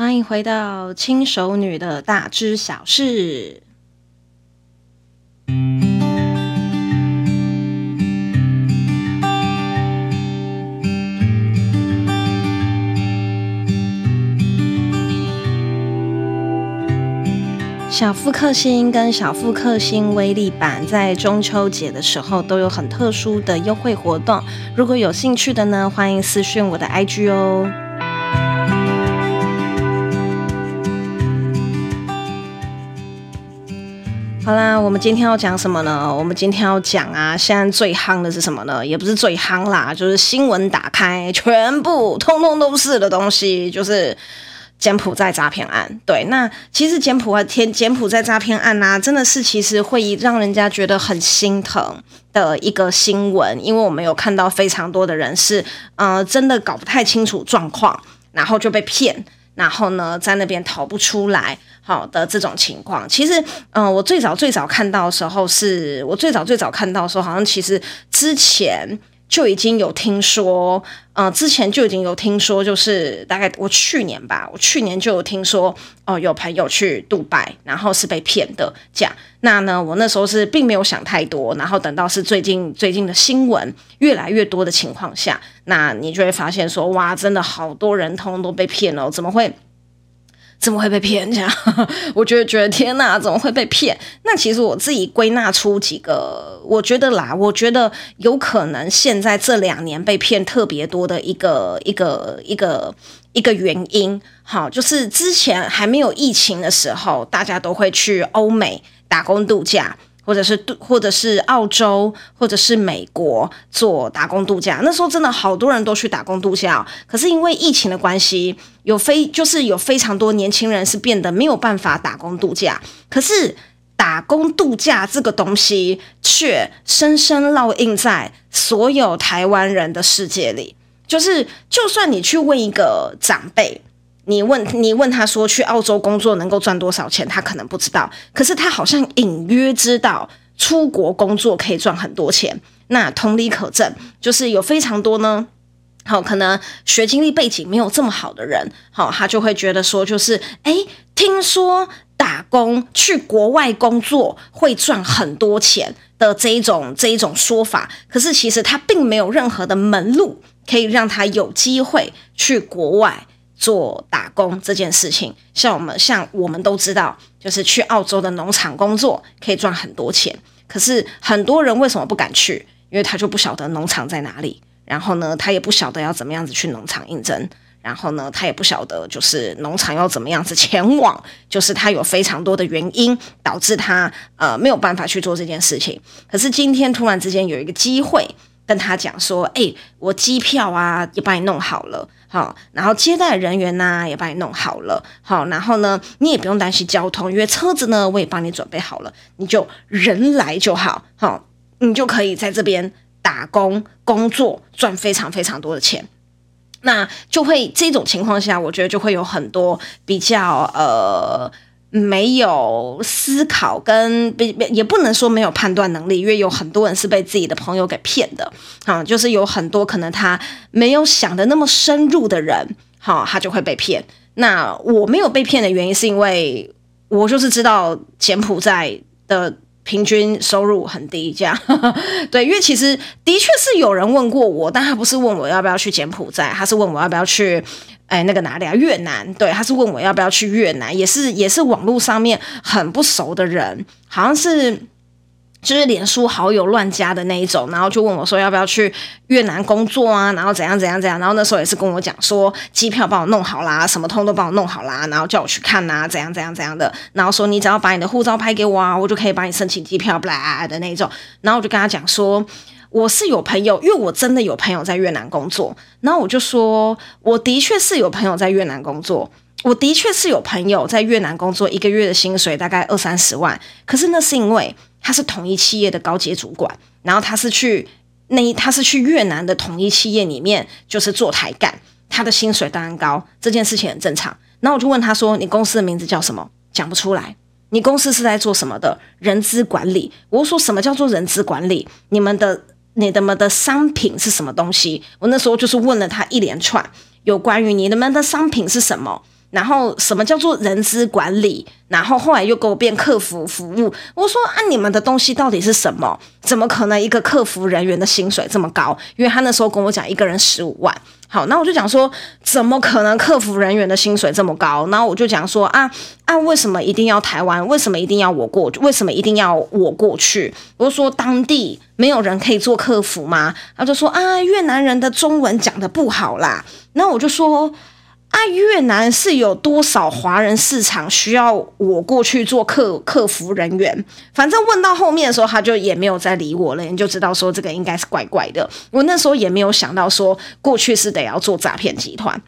欢迎回到轻熟女的大知小事。小复克星跟小复克星威力版在中秋节的时候都有很特殊的优惠活动，如果有兴趣的呢，欢迎私讯我的 IG 哦。好啦，我们今天要讲什么呢？我们今天要讲啊，现在最夯的是什么呢？也不是最夯啦，就是新闻打开，全部通通都是的东西，就是。柬埔寨诈骗案，对，那其实柬埔寨天柬埔寨诈骗案呐、啊，真的是其实会让人家觉得很心疼的一个新闻，因为我们有看到非常多的人是，呃，真的搞不太清楚状况，然后就被骗，然后呢，在那边逃不出来，好的这种情况。其实，嗯、我最早最早看到的时候是，是我最早最早看到的时候，好像其实之前。就已经有听说，呃，之前就已经有听说，就是大概我去年吧，我去年就有听说，哦、有朋友去杜拜，然后是被骗的这样。那呢，我那时候是并没有想太多，然后等到是最近最近的新闻越来越多的情况下，那你就会发现说，哇，真的好多人通通都被骗了，怎么会？怎么会被骗？这样，我觉得觉得天哪，怎么会被骗？那其实我自己归纳出几个，我觉得啦，我觉得有可能现在这两年被骗特别多的一个一个一个一个原因，好，就是之前还没有疫情的时候，大家都会去欧美打工度假。或者是或者是澳洲，或者是美国做打工度假，那时候真的好多人都去打工度假。可是因为疫情的关系，有非就是有非常多年轻人是变得没有办法打工度假。可是打工度假这个东西却深深烙印在所有台湾人的世界里。就是就算你去问一个长辈。你问你问他说，去澳洲工作能够赚多少钱，他可能不知道，可是他好像隐约知道出国工作可以赚很多钱。那同理可证，就是有非常多呢，好，可能学经历背景没有这么好的人，好，他就会觉得说，就是诶，听说打工去国外工作会赚很多钱的这一种这一种说法，可是其实他并没有任何的门路可以让他有机会去国外。做打工这件事情，像我们像我们都知道，就是去澳洲的农场工作可以赚很多钱。可是很多人为什么不敢去？因为他就不晓得农场在哪里，然后呢，他也不晓得要怎么样子去农场应征，然后呢，他也不晓得就是农场要怎么样子前往，就是他有非常多的原因导致他呃没有办法去做这件事情。可是今天突然之间有一个机会。跟他讲说，哎、我机票啊也帮你弄好了，好，然后接待人员呐、啊、也帮你弄好了，好，然后呢，你也不用担心交通，因为车子呢我也帮你准备好了，你就人来就好，好，你就可以在这边打工工作，赚非常非常多的钱，那就会这种情况下，我觉得就会有很多比较呃。没有思考跟不也不能说没有判断能力，因为有很多人是被自己的朋友给骗的啊，就是有很多可能他没有想的那么深入的人，好，他就会被骗。那我没有被骗的原因是因为我就是知道柬埔寨的平均收入很低，这样 对，因为其实的确是有人问过我，但他不是问我要不要去柬埔寨，他是问我要不要去。哎，那个哪里啊？越南，对，他是问我要不要去越南，也是也是网络上面很不熟的人，好像是就是脸书好友乱加的那一种，然后就问我说要不要去越南工作啊，然后怎样怎样怎样，然后那时候也是跟我讲说机票帮我弄好啦，什么通都帮我弄好啦，然后叫我去看呐，怎样怎样怎样的，然后说你只要把你的护照拍给我啊，我就可以帮你申请机票，不啦的那种，然后我就跟他讲说。我是有朋友，因为我真的有朋友在越南工作，然后我就说，我的确是有朋友在越南工作，我的确是有朋友在越南工作，一个月的薪水大概二三十万，可是那是因为他是统一企业的高阶主管，然后他是去那他是去越南的统一企业里面就是做台干，他的薪水当然高，这件事情很正常。然后我就问他说：“你公司的名字叫什么？”讲不出来。你公司是在做什么的？人资管理。我说什么叫做人资管理？你们的。你的们的商品是什么东西？我那时候就是问了他一连串有关于你的们的商品是什么，然后什么叫做人资管理？然后后来又给我变客服服务。我说啊，你们的东西到底是什么？怎么可能一个客服人员的薪水这么高？因为他那时候跟我讲一个人十五万。好，那我就讲说，怎么可能客服人员的薪水这么高？然后我就讲说啊啊，为什么一定要台湾？为什么一定要我过？为什么一定要我过去？我就说当地没有人可以做客服吗？他就说啊，越南人的中文讲的不好啦。那我就说。啊，越南是有多少华人市场需要我过去做客客服人员？反正问到后面的时候，他就也没有再理我了，你就知道说这个应该是怪怪的。我那时候也没有想到说过去是得要做诈骗集团，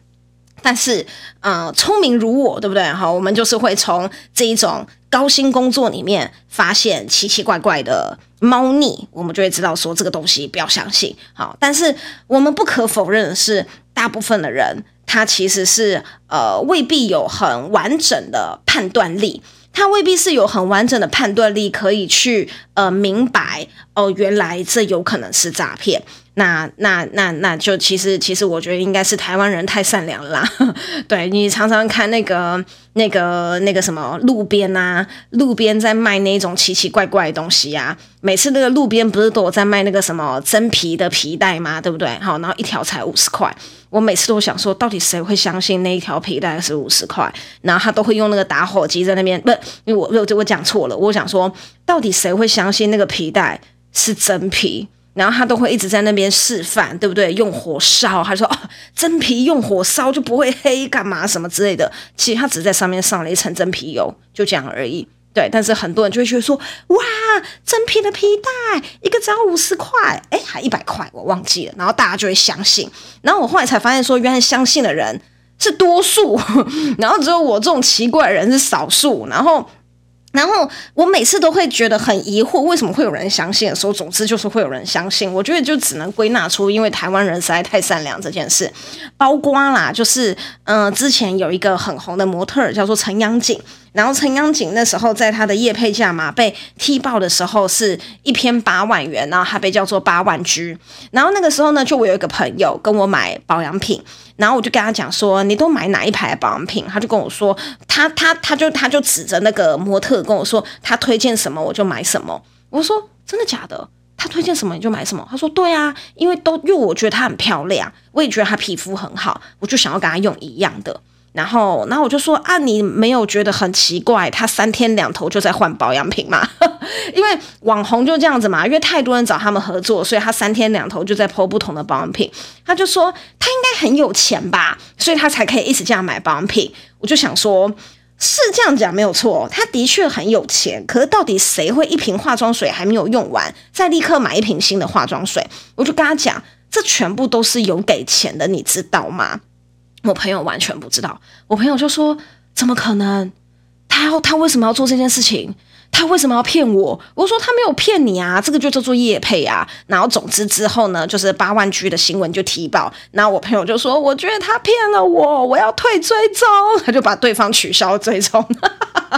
但是，呃，聪明如我，对不对？好，我们就是会从这一种高薪工作里面发现奇奇怪怪的猫腻，我们就会知道说这个东西不要相信。好，但是我们不可否认的是，大部分的人。他其实是呃未必有很完整的判断力，他未必是有很完整的判断力可以去呃明白哦，原来这有可能是诈骗。那那那那就其实其实我觉得应该是台湾人太善良啦。对，你常常看那个那个那个什么路边啊，路边在卖那种奇奇怪怪的东西啊。每次那个路边不是都有在卖那个什么真皮的皮带吗？对不对？好，然后一条才五十块。我每次都想说，到底谁会相信那一条皮带是五十块？然后他都会用那个打火机在那边，不，因为我我我讲错了。我想说，到底谁会相信那个皮带是真皮？然后他都会一直在那边示范，对不对？用火烧，他说哦，真皮用火烧就不会黑，干嘛什么之类的。其实他只在上面上了一层真皮油，就这样而已。对，但是很多人就会觉得说，哇，真皮的皮带一个只要五十块，哎，还一百块，我忘记了。然后大家就会相信。然后我后来才发现说，原来相信的人是多数，然后只有我这种奇怪的人是少数。然后。然后我每次都会觉得很疑惑，为什么会有人相信的时候，总之就是会有人相信。我觉得就只能归纳出，因为台湾人实在太善良这件事。包括啦，就是嗯、之前有一个很红的模特儿叫做陈阳锦，然后陈央锦那时候在他的业配价嘛被踢爆的时候，是一篇八万元，然后他被叫做八万 G。然后那个时候呢，就我有一个朋友跟我买保养品。然后我就跟他讲说，你都买哪一排保养品？他就跟我说，他他他就他就指着那个模特跟我说，他推荐什么我就买什么。我说真的假的？他推荐什么你就买什么？他说对啊，因为都因为我觉得她很漂亮，我也觉得她皮肤很好，我就想要跟她用一样的。然后，然后我就说啊，你没有觉得很奇怪？他三天两头就在换保养品吗？因为网红就这样子嘛，因为太多人找他们合作，所以他三天两头就在 po 不同的保养品。他就说他应该很有钱吧，所以他才可以一直这样买保养品。我就想说，是这样讲没有错，他的确很有钱。可是到底谁会一瓶化妆水还没有用完，再立刻买一瓶新的化妆水？我就跟他讲，这全部都是有给钱的，你知道吗？我朋友完全不知道，我朋友就说：“怎么可能？他要他为什么要做这件事情？他为什么要骗我？”我说：“他没有骗你啊，这个就叫做业配啊。”然后总之之后呢，就是八万 G 的新闻就提报，然后我朋友就说：“我觉得他骗了我，我要退追踪。”他就把对方取消追踪。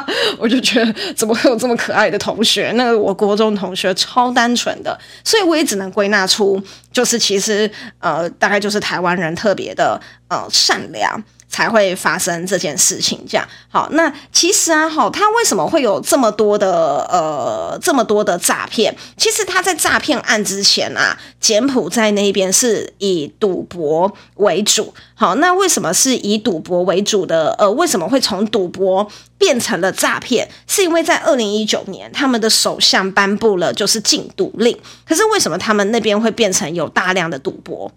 我就觉得怎么会有这么可爱的同学？那个我国中同学超单纯的，所以我也只能归纳出，就是其实呃，大概就是台湾人特别的呃善良。才会发生这件事情，这样好。那其实啊，好，他为什么会有这么多的呃这么多的诈骗？其实他在诈骗案之前啊，柬埔寨那边是以赌博为主。好，那为什么是以赌博为主的？呃，为什么会从赌博变成了诈骗？是因为在二零一九年，他们的首相颁布了就是禁赌令。可是为什么他们那边会变成有大量的赌博？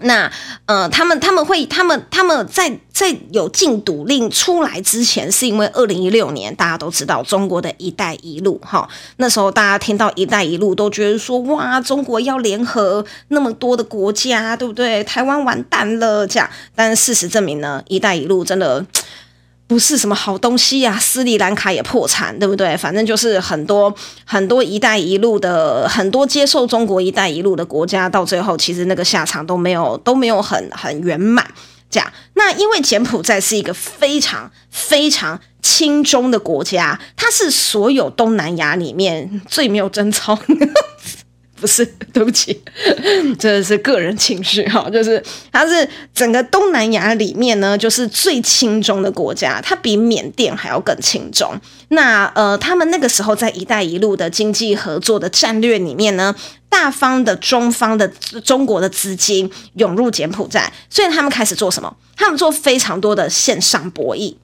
那呃，他们他们会他们他们在在有禁赌令出来之前，是因为二零一六年大家都知道中国的一带一路哈，那时候大家听到一带一路都觉得说哇，中国要联合那么多的国家，对不对？台湾完蛋了这样，但事实证明呢，一带一路真的。不是什么好东西呀、斯里兰卡也破产，对不对？反正就是很多很多“一带一路”的很多接受中国“一带一路”的国家，到最后其实那个下场都没有都没有很很圆满。这样，那因为柬埔寨是一个非常非常亲中的国家，它是所有东南亚里面最没有贞操。不是，对不起，这是个人情绪哈，就是它是整个东南亚里面呢，就是最亲中的国家，它比缅甸还要更亲中。那呃，他们那个时候在“一带一路”的经济合作的战略里面呢，大方的中方的中国的资金涌入柬埔寨，所以他们开始做什么？他们做非常多的线上博弈。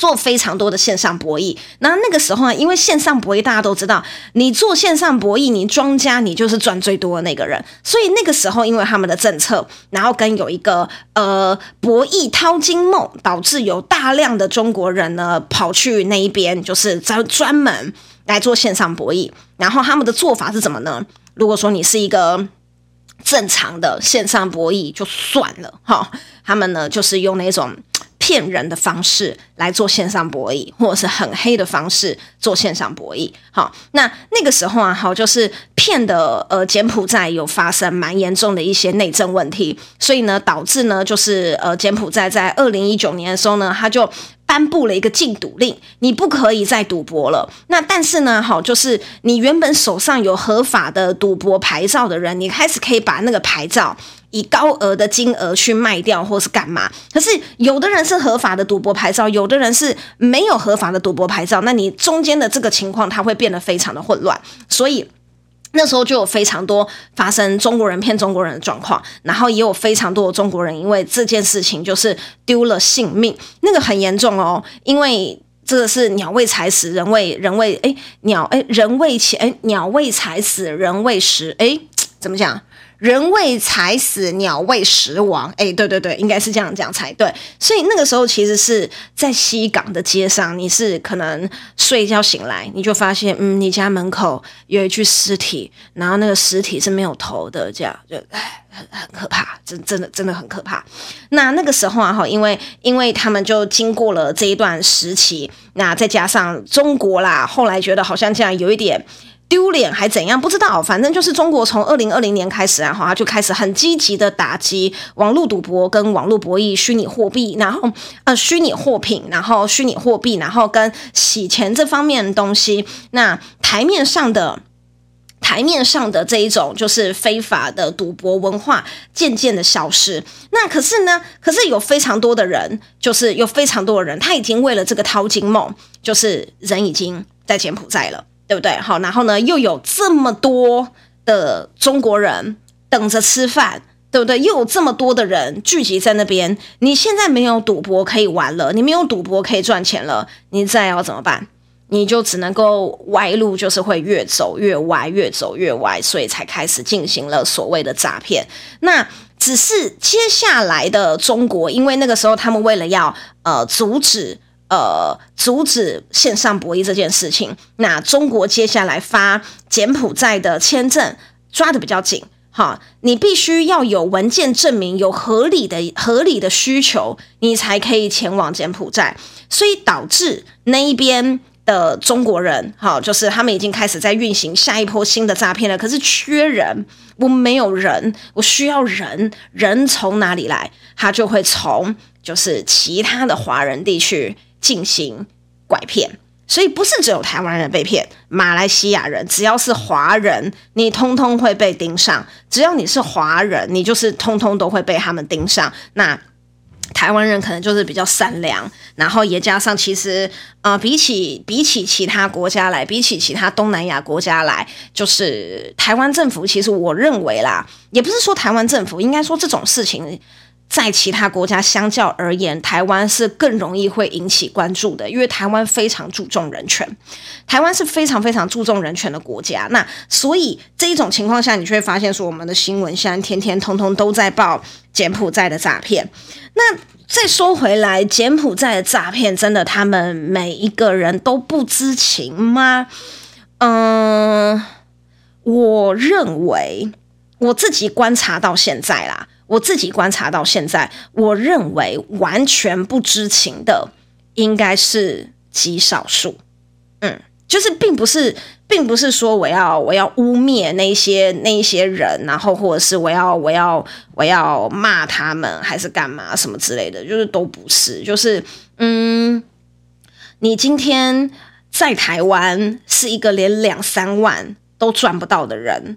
做非常多的线上博弈，那那个时候呢，因为线上博弈大家都知道，你做线上博弈，你庄家你就是赚最多的那个人，所以那个时候因为他们的政策，然后跟有一个呃博弈淘金梦，导致有大量的中国人呢跑去那一边，就是专专门来做线上博弈。然后他们的做法是怎么呢？如果说你是一个正常的线上博弈就算了哈，他们呢就是用那种。骗人的方式来做线上博弈，或者是很黑的方式做线上博弈。好，那那个时候啊，好，就是骗的呃，柬埔寨有发生蛮严重的一些内政问题，所以呢，导致呢，就是呃，柬埔寨在二零一九年的时候呢，他就颁布了一个禁赌令，你不可以再赌博了。那但是呢，好，就是你原本手上有合法的赌博牌照的人，你开始可以把那个牌照。以高额的金额去卖掉，或是干嘛？可是有的人是合法的赌博牌照，有的人是没有合法的赌博牌照。那你中间的这个情况，它会变得非常的混乱。所以那时候就有非常多发生中国人骗中国人的状况，然后也有非常多的中国人因为这件事情就是丢了性命，那个很严重哦。因为这个是鸟为财死，人为人为哎鸟哎人为钱哎鸟为财死，人为食哎怎么讲？人为财死，鸟为食亡。哎，对对对，应该是这样讲才对。所以那个时候，其实是在西港的街上，你是可能睡一觉醒来，你就发现，嗯，你家门口有一具尸体，然后那个尸体是没有头的，这样就哎，很很可怕，真真的真的很可怕。那那个时候啊，哈，因为因为他们就经过了这一段时期，那再加上中国啦，后来觉得好像这样有一点。丢脸还怎样？不知道，反正就是中国从二零二零年开始啊，哈，他就开始很积极的打击网络赌博跟网络博弈、虚拟货币，然后呃，虚拟货品，然后虚拟货币，然后跟洗钱这方面的东西。那台面上的台面上的这一种就是非法的赌博文化渐渐的消失。那可是呢，可是有非常多的人，就是有非常多的人，他已经为了这个淘金梦，就是人已经在柬埔寨了。对不对？好，然后呢，又有这么多的中国人等着吃饭，对不对？又有这么多的人聚集在那边，你现在没有赌博可以玩了，你没有赌博可以赚钱了，你再要怎么办？你就只能够歪路，就是会越走越歪，越走越歪，所以才开始进行了所谓的诈骗。那只是接下来的中国，因为那个时候他们为了要呃阻止。呃，阻止线上博弈这件事情，那中国接下来发柬埔寨的签证抓得比较紧，哈，你必须要有文件证明有合理的合理的需求，你才可以前往柬埔寨，所以导致那一边的中国人，哈，就是他们已经开始在运行下一波新的诈骗了，可是缺人，我没有人，我需要人，人从哪里来？他就会从就是其他的华人地区。进行拐骗，所以不是只有台湾人被骗，马来西亚人只要是华人，你通通会被盯上。只要你是华人，你就是通通都会被他们盯上。那台湾人可能就是比较善良，然后也加上其实呃，比起比起其他国家来，比起其他东南亚国家来，就是台湾政府其实我认为啦，也不是说台湾政府，应该说这种事情。在其他国家相较而言，台湾是更容易会引起关注的，因为台湾非常注重人权，台湾是非常非常注重人权的国家。那所以这一种情况下，你就会发现说，我们的新闻现在天天通通都在报柬埔寨的诈骗。那再说回来，柬埔寨的诈骗真的他们每一个人都不知情吗？嗯，我认为我自己观察到现在啦。我自己观察到现在，我认为完全不知情的应该是极少数。嗯，就是并不是，并不是说我要我要污蔑那些那些人，然后或者是我要我要我要骂他们，还是干嘛什么之类的，就是都不是。就是嗯，你今天在台湾是一个连两三万都赚不到的人。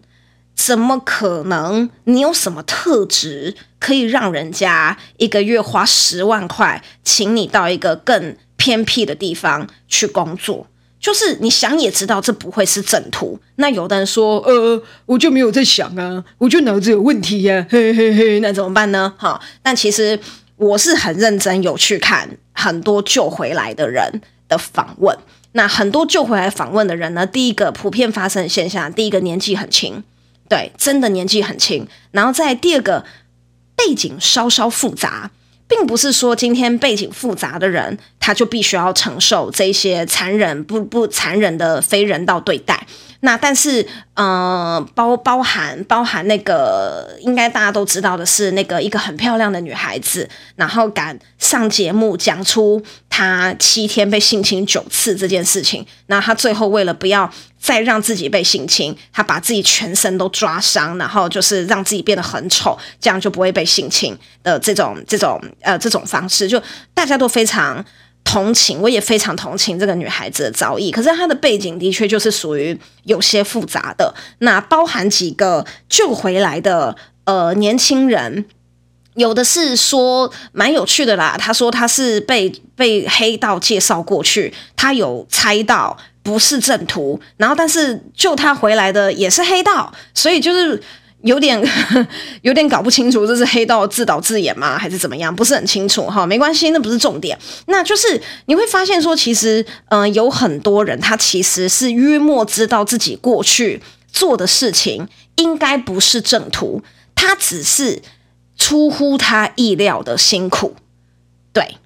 怎么可能？你有什么特质可以让人家一个月花十万块，请你到一个更偏僻的地方去工作？就是你想也知道，这不会是正途。那有的人说，呃，我就没有在想啊，我就脑子有问题呀，嘿嘿嘿，那怎么办呢？哈，但其实我是很认真有去看很多救回来的人的访问。那很多救回来访问的人呢，第一个普遍发生的现象，第一个年纪很轻，对，真的年纪很轻。然后在第二个背景稍稍复杂。并不是说今天背景复杂的人，他就必须要承受这些残忍不不残忍的非人道对待。那但是，呃，包包含包含那个，应该大家都知道的是，那个一个很漂亮的女孩子，然后敢上节目讲出她七天被性侵九次这件事情。那她最后为了不要再让自己被性侵，她把自己全身都抓伤，然后就是让自己变得很丑，这样就不会被性侵的这种这种呃这种方式，就大家都非常。同情，我也非常同情这个女孩子的遭遇。可是她的背景的确就是属于有些复杂的。那包含几个救回来的呃年轻人，有的是说蛮有趣的啦。他说他是被被黑道介绍过去，他有猜到不是正途，然后但是救他回来的也是黑道，所以就是。有点 有点搞不清楚，这是黑道自导自演吗？还是怎么样？不是很清楚哈，没关系，那不是重点。那就是你会发现说，其实嗯、有很多人他其实是约莫知道自己过去做的事情应该不是正途，他只是出乎他意料的辛苦。对，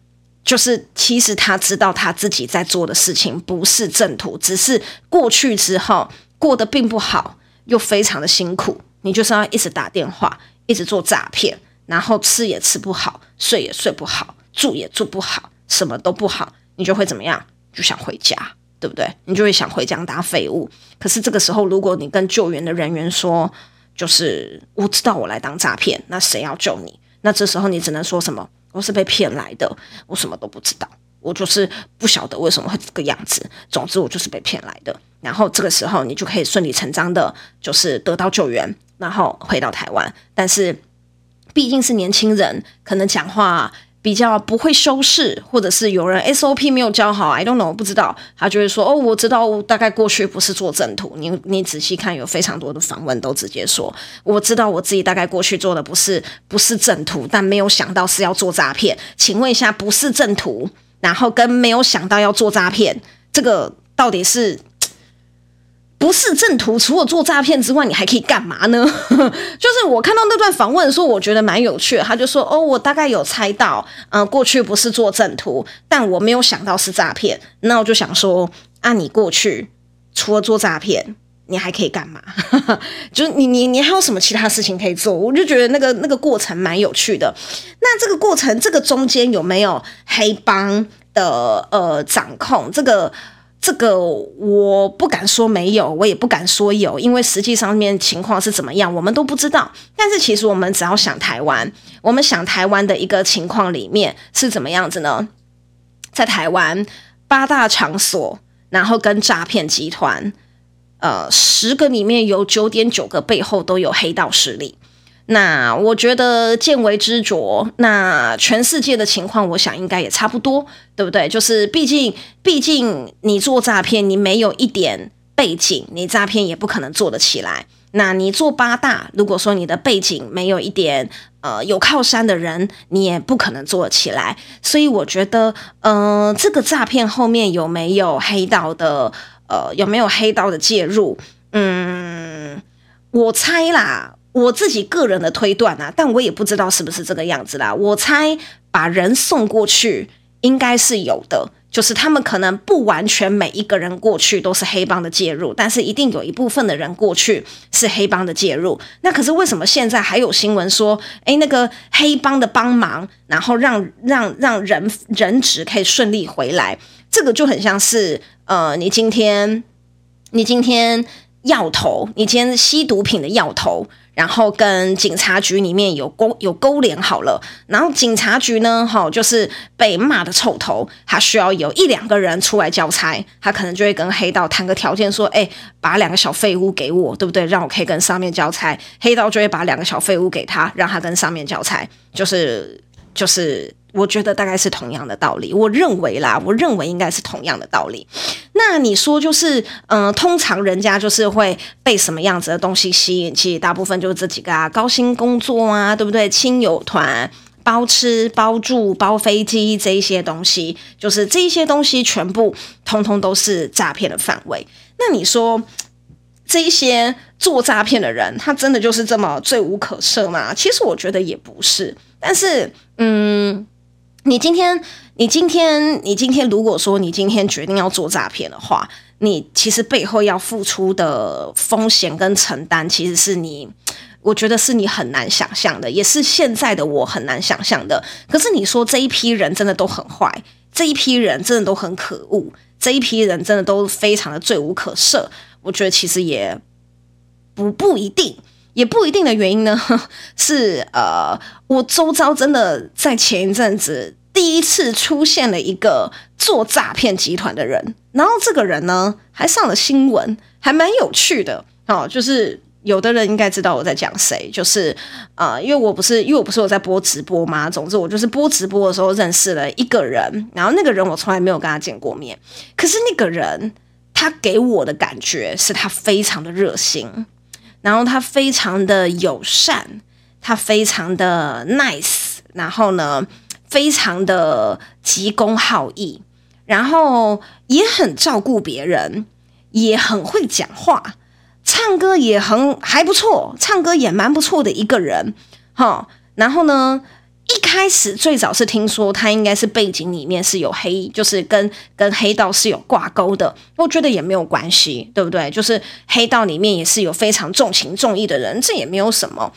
就是其实他知道他自己在做的事情不是正途，只是过去之后过得并不好，又非常的辛苦。你就是要一直打电话，一直做诈骗，然后吃也吃不好，睡也睡不好，住也住不好，什么都不好，你就会怎么样？就想回家，对不对？你就会想回家当废物。可是这个时候，如果你跟救援的人员说，就是我知道我来当诈骗，那谁要救你？那这时候你只能说什么？我是被骗来的，我什么都不知道。我就是不晓得为什么会这个样子，总之我就是被骗来的。然后这个时候你就可以顺理成章的，就是得到救援，然后回到台湾。但是毕竟是年轻人，可能讲话比较不会修饰，或者是有人 SOP 没有教好，I don't know，不知道。他就会说：“哦，我知道，大概过去不是做正途。”你你仔细看，有非常多的访问都直接说：“我知道我自己大概过去做的不是不是正途，但没有想到是要做诈骗。”请问一下，不是正途？然后跟没有想到要做诈骗，这个到底是不是正途？除了做诈骗之外，你还可以干嘛呢？就是我看到那段访问的时候，我觉得蛮有趣的。他就说：“哦，我大概有猜到，嗯、过去不是做正途，但我没有想到是诈骗。那我就想说，啊，你过去除了做诈骗。”你还可以干嘛？就是你你你还有什么其他事情可以做？我就觉得那个那个过程蛮有趣的。那这个过程，这个中间有没有黑帮的呃掌控？这个这个我不敢说没有，我也不敢说有，因为实际上面情况是怎么样，我们都不知道。但是其实我们只要想台湾，我们想台湾的一个情况里面是怎么样子呢？在台湾八大场所，然后跟诈骗集团。呃，十个里面有九点九个背后都有黑道势力。那我觉得见微知著，那全世界的情况，我想应该也差不多，对不对？就是毕竟，毕竟你做诈骗，你没有一点背景，你诈骗也不可能做得起来。那你做八大，如果说你的背景没有一点呃有靠山的人，你也不可能做得起来。所以我觉得，呃，这个诈骗后面有没有黑道的？呃，有没有黑道的介入？嗯，我猜啦，我自己个人的推断啊，但我也不知道是不是这个样子啦。我猜把人送过去应该是有的，就是他们可能不完全每一个人过去都是黑帮的介入，但是一定有一部分的人过去是黑帮的介入。那可是为什么现在还有新闻说，诶，那个黑帮的帮忙，然后让让让人人质可以顺利回来？这个就很像是。呃，你今天，你今天药头，你今天吸毒品的药头，然后跟警察局里面有勾有勾连好了，然后警察局呢，哈，就是被骂的臭头，他需要有一两个人出来交差，他可能就会跟黑道谈个条件，说，哎，把两个小废物给我，对不对？让我可以跟上面交差，黑道就会把两个小废物给他，让他跟上面交差，就是就是。我觉得大概是同样的道理，我认为啦，我认为应该是同样的道理。那你说就是，嗯、通常人家就是会被什么样子的东西吸引？其实大部分就是这几个啊，高薪工作啊，对不对？亲友团、包吃包住、包飞机这一些东西，就是这一些东西全部通通都是诈骗的范围。那你说这一些做诈骗的人，他真的就是这么罪无可赦吗？其实我觉得也不是，但是，嗯。你今天，你今天，你今天，如果说你今天决定要做诈骗的话，你其实背后要付出的风险跟承担，其实是你，我觉得是你很难想象的，也是现在的我很难想象的。可是你说这一批人真的都很坏，这一批人真的都很可恶，这一批人真的都非常的罪无可赦，我觉得其实也不不一定。也不一定的原因呢，是呃，我周遭真的在前一阵子第一次出现了一个做诈骗集团的人，然后这个人呢还上了新闻，还蛮有趣的哦。就是有的人应该知道我在讲谁，就是呃，因为我不是因为我不是我在播直播吗？总之我就是播直播的时候认识了一个人，然后那个人我从来没有跟他见过面，可是那个人他给我的感觉是他非常的热心。然后他非常的友善，他非常的 nice，然后呢，非常的急公好义，然后也很照顾别人，也很会讲话，唱歌也很还不错，唱歌也蛮不错的一个人，哈，然后呢。一开始最早是听说他应该是背景里面是有黑，就是跟跟黑道是有挂钩的。我觉得也没有关系，对不对？就是黑道里面也是有非常重情重义的人，这也没有什么。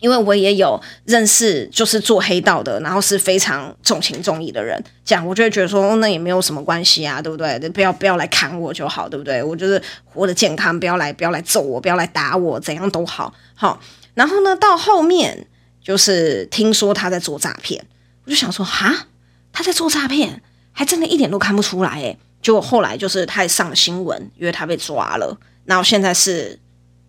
因为我也有认识，就是做黑道的，然后是非常重情重义的人。这样我就会觉得说，那也没有什么关系啊，对不对？不要不要来砍我就好，对不对？我就是活得健康，不要来不要来揍我，不要来打我，怎样都好。好，然后呢，到后面。就是听说他在做诈骗，我就想说哈，他在做诈骗，还真的一点都看不出来诶。结果后来就是他也上了新闻，因为他被抓了，然后现在是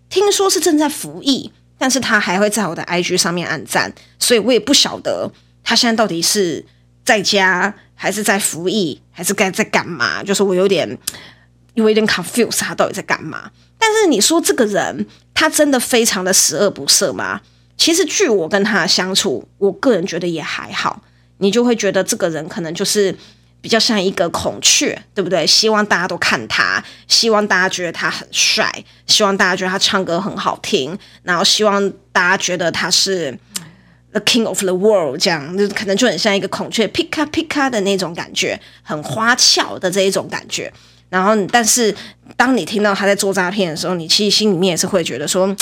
听说是正在服役，但是他还会在我的 IG 上面按赞，所以我也不晓得他现在到底是在家还是在服役，还是该在干嘛？就是我有点，有一点 confuse，他到底在干嘛？但是你说这个人，他真的非常的十恶不赦吗？其实，据我跟他相处，我个人觉得也还好。你就会觉得这个人可能就是比较像一个孔雀，对不对？希望大家都看他，希望大家觉得他很帅，希望大家觉得他唱歌很好听，然后希望大家觉得他是 the king of the world，这样就可能就很像一个孔雀，皮卡皮卡的那种感觉，很花俏的这一种感觉。然后，但是当你听到他在做诈骗的时候，你其实心里面也是会觉得说。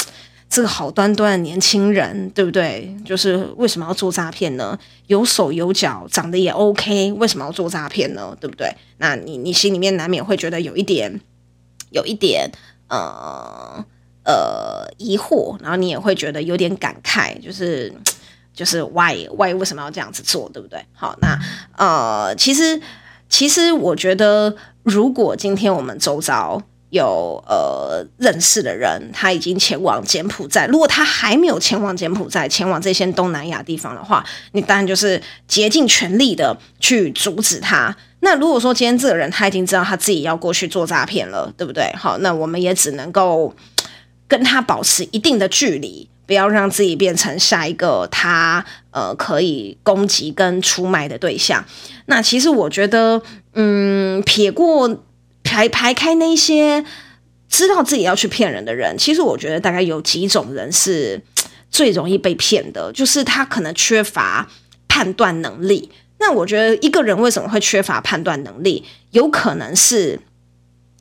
这个好端端的年轻人，对不对？就是为什么要做诈骗呢？有手有脚，长得也 OK，为什么要做诈骗呢？对不对？那你你心里面难免会觉得有一点，有一点呃呃疑惑，然后你也会觉得有点感慨，就是就是 why why 为什么要这样子做，对不对？好，那呃，其实其实我觉得，如果今天我们周遭。有呃认识的人，他已经前往柬埔寨。如果他还没有前往柬埔寨，前往这些东南亚地方的话，你当然就是竭尽全力的去阻止他。那如果说今天这个人他已经知道他自己要过去做诈骗了，对不对？好，那我们也只能够跟他保持一定的距离，不要让自己变成下一个他呃可以攻击跟出卖的对象。那其实我觉得，嗯，撇过。排排开那些知道自己要去骗人的人，其实我觉得大概有几种人是 最容易被骗的，就是他可能缺乏判断能力。那我觉得一个人为什么会缺乏判断能力，有可能是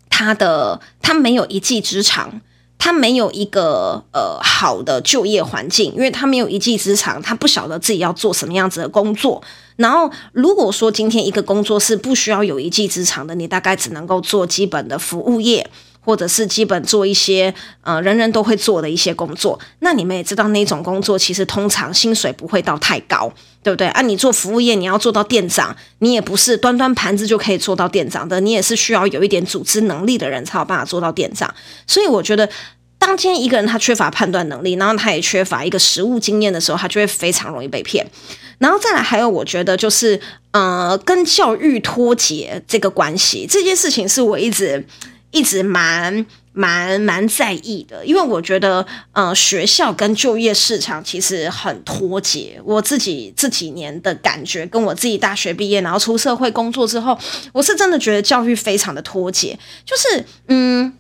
他的他没有一技之长。他没有一个呃好的就业环境，因为他没有一技之长，他不晓得自己要做什么样子的工作。然后，如果说今天一个工作是不需要有一技之长的，你大概只能够做基本的服务业，或者是基本做一些呃人人都会做的一些工作。那你们也知道，那种工作其实通常薪水不会到太高，对不对？啊，你做服务业，你要做到店长，你也不是端端盘子就可以做到店长的，你也是需要有一点组织能力的人才有办法做到店长。所以我觉得。当今天一个人他缺乏判断能力，然后他也缺乏一个实务经验的时候，他就会非常容易被骗。然后再来，还有我觉得就是呃，跟教育脱节这个关系，这件事情是我一直一直蛮蛮蛮在意的，因为我觉得呃，学校跟就业市场其实很脱节。我自己这几年的感觉，跟我自己大学毕业然后出社会工作之后，我是真的觉得教育非常的脱节，就是嗯。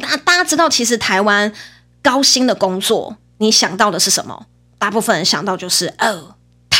大大家知道，其实台湾高薪的工作，你想到的是什么？大部分人想到就是哦，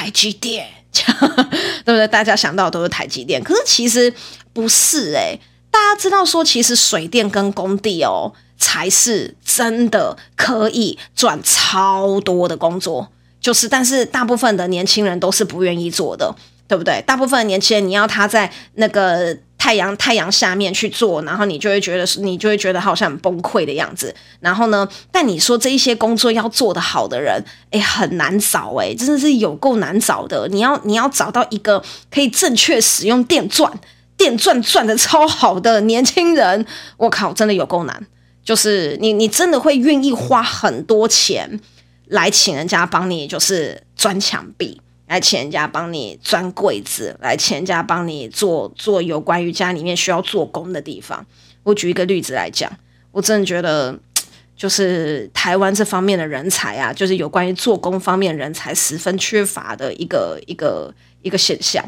台积电，对不对？大家想到的都是台积电，可是其实不是诶、大家知道说，其实水电跟工地哦，才是真的可以赚超多的工作，就是但是大部分的年轻人都是不愿意做的，对不对？大部分年轻人，你要他在那个。太阳太阳下面去做，然后你就会觉得，你就会觉得好像很崩溃的样子。然后呢，但你说这一些工作要做得好的人，诶，很难找诶，真的是有够难找的。你要你要找到一个可以正确使用电钻、电钻钻得超好的年轻人，我靠，真的有够难。就是你你真的会愿意花很多钱来请人家帮你，就是钻墙壁。来请人家帮你钻柜子，来请人家帮你做做有关于家里面需要做工的地方。我举一个例子来讲，我真的觉得，就是台湾这方面的人才啊，就是有关于做工方面人才十分缺乏的一个一个一个现象。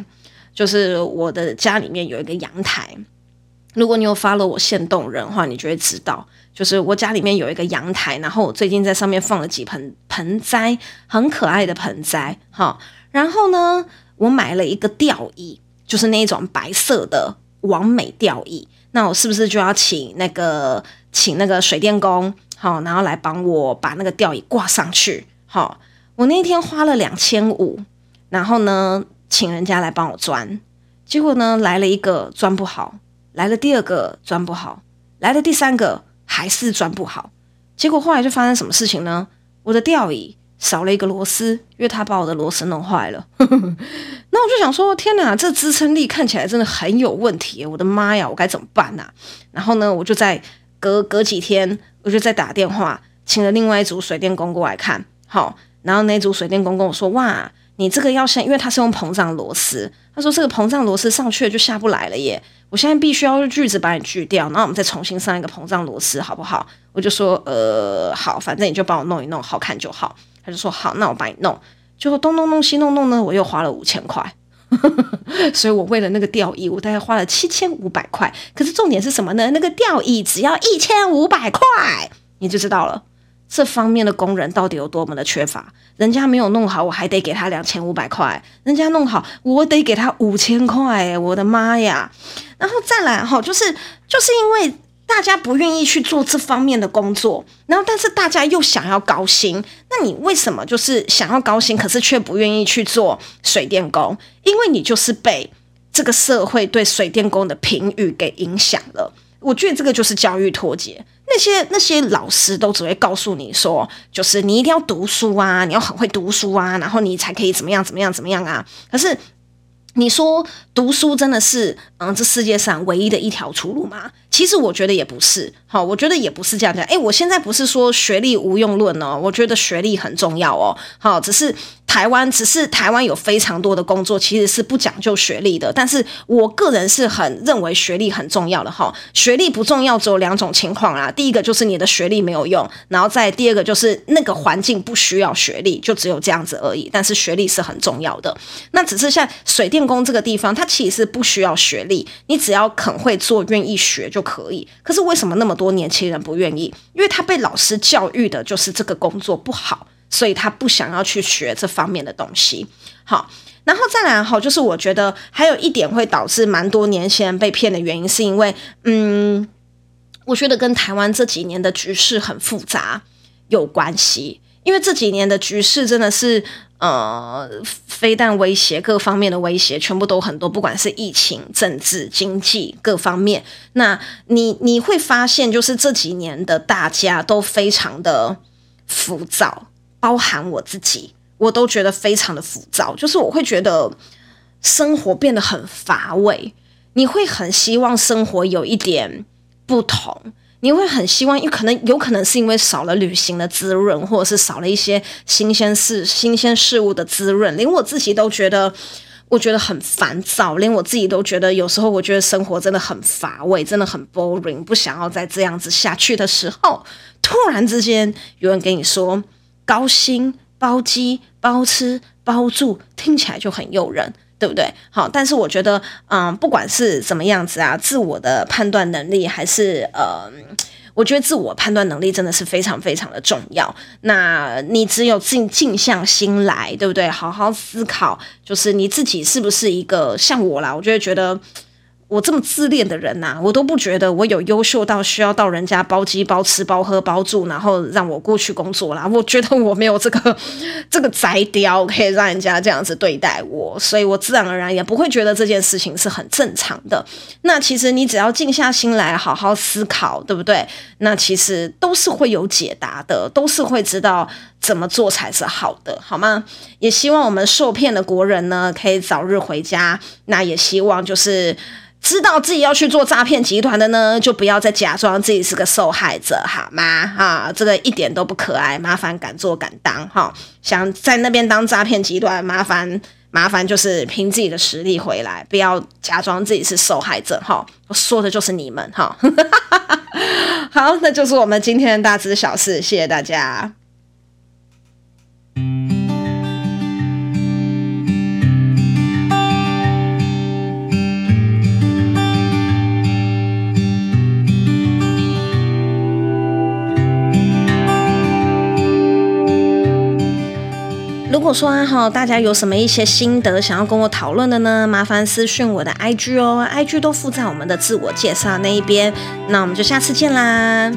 就是我的家里面有一个阳台，如果你有 follow 我限动人的话，你就会知道，就是我家里面有一个阳台，然后我最近在上面放了几盆盆栽，很可爱的盆栽，哈。然后呢，我买了一个吊椅，就是那种白色的完美吊椅。那我是不是就要请那个请那个水电工，好，然后来帮我把那个吊椅挂上去？好，我那天花了两千五，然后呢，请人家来帮我钻，结果呢，来了一个钻不好，来了第二个钻不好，来了第三个还是钻不好。结果后来就发生什么事情呢？我的吊椅。少了一个螺丝，因为他把我的螺丝弄坏了。那我就想说，天哪，这支撑力看起来真的很有问题。我的妈呀，我该怎么办啊？然后呢，我就在隔隔几天，我就再打电话，请了另外一组水电工过来看。好，然后那组水电工跟我说：“哇，你这个要先，因为他是用膨胀螺丝，他说这个膨胀螺丝上去了就下不来了耶。我现在必须要用锯子把你锯掉，然后我们再重新上一个膨胀螺丝，好不好？”我就说：“呃，好，反正你就帮我弄一弄，好看就好。”他就说好，那我帮你弄。结果东弄弄西弄弄呢，我又花了五千块。所以我为了那个吊椅，我大概花了七千五百块。可是重点是什么呢？那个吊椅只要一千五百块，你就知道了这方面的工人到底有多么的缺乏。人家没有弄好，我还得给他两千五百块；人家弄好，我得给他五千块。我的妈呀！然后再来哈，就是就是因为。大家不愿意去做这方面的工作，然后但是大家又想要高薪，那你为什么就是想要高薪，可是却不愿意去做水电工？因为你就是被这个社会对水电工的评语给影响了。我觉得这个就是教育脱节，那些那些老师都只会告诉你说，就是你一定要读书啊，你要很会读书啊，然后你才可以怎么样怎么样怎么样啊。可是你说读书真的是嗯这世界上唯一的一条出路吗？其实我觉得也不是，好，我觉得也不是这样讲。诶，我现在不是说学历无用论哦，我觉得学历很重要哦，好，只是。台湾只是台湾有非常多的工作其实是不讲究学历的，但是我个人是很认为学历很重要的哈。学历不重要只有两种情况啦，第一个就是你的学历没有用，然后再第二个就是那个环境不需要学历，就只有这样子而已。但是学历是很重要的。那只是像水电工这个地方，它其实是不需要学历，你只要肯会做、愿意学就可以。可是为什么那么多年轻人不愿意？因为他被老师教育的就是这个工作不好。所以他不想要去学这方面的东西，好，然后再来哈，就是我觉得还有一点会导致蛮多年轻人被骗的原因，是因为，嗯，我觉得跟台湾这几年的局势很复杂有关系，因为这几年的局势真的是，呃，非但威胁各方面的威胁全部都很多，不管是疫情、政治、经济各方面。那你你会发现，就是这几年的大家都非常的浮躁，包含我自己，我都觉得非常的浮躁。就是我会觉得生活变得很乏味，你会很希望生活有一点不同。你会很希望，有可能有可能是因为少了旅行的滋润，或者是少了一些新鲜事、新鲜事物的滋润，连我自己都觉得，我觉得很烦躁，连我自己都觉得，有时候我觉得生活真的很乏味，真的很 boring，不想要再这样子下去的时候，突然之间有人跟你说高薪、包机、包吃、包住，听起来就很诱人。对不对？好，但是我觉得，嗯，不管是怎么样子啊，自我的判断能力还是呃，我觉得自我判断能力真的是非常非常的重要。那你只有静静下心来，对不对？好好思考，就是你自己是不是一个像我啦？我就会觉得。我这么自恋的人呐、我都不觉得我有优秀到需要到人家包机包吃包喝包住，然后让我过去工作啦。我觉得我没有这个 这个宅雕可以让人家这样子对待我，所以我自然而然也不会觉得这件事情是很正常的。那其实你只要静下心来好好思考，对不对？那其实都是会有解答的，都是会知道怎么做才是好的，好吗？也希望我们受骗的国人呢可以早日回家。那也希望就是。知道自己要去做诈骗集团的呢，就不要再假装自己是个受害者，好吗？啊，这个一点都不可爱，麻烦敢做敢当哈。想在那边当诈骗集团，麻烦麻烦就是凭自己的实力回来，不要假装自己是受害者哈。我说的就是你们哈。好，那就是我们今天的大知小事，谢谢大家。果说哈，大家有什么一些心得想要跟我讨论的呢？麻烦私讯我的 IG 哦，IG 都附在我们的自我介绍那一边。那我们就下次见啦。